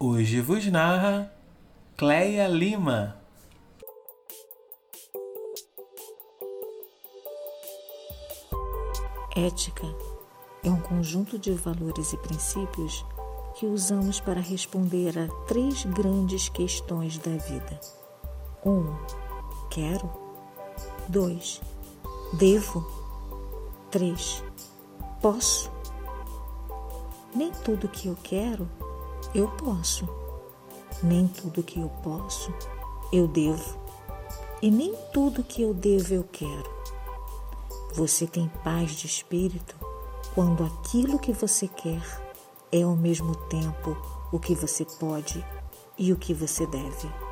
Hoje vos narra Cleia Lima. Ética é um conjunto de valores e princípios que usamos para responder a três grandes questões da vida. 1. Um, quero. 2. Devo. 3. Posso. Nem tudo que eu quero, eu posso. Nem tudo que eu posso, eu devo. E nem tudo que eu devo, eu quero. Você tem paz de espírito quando aquilo que você quer é ao mesmo tempo o que você pode e o que você deve.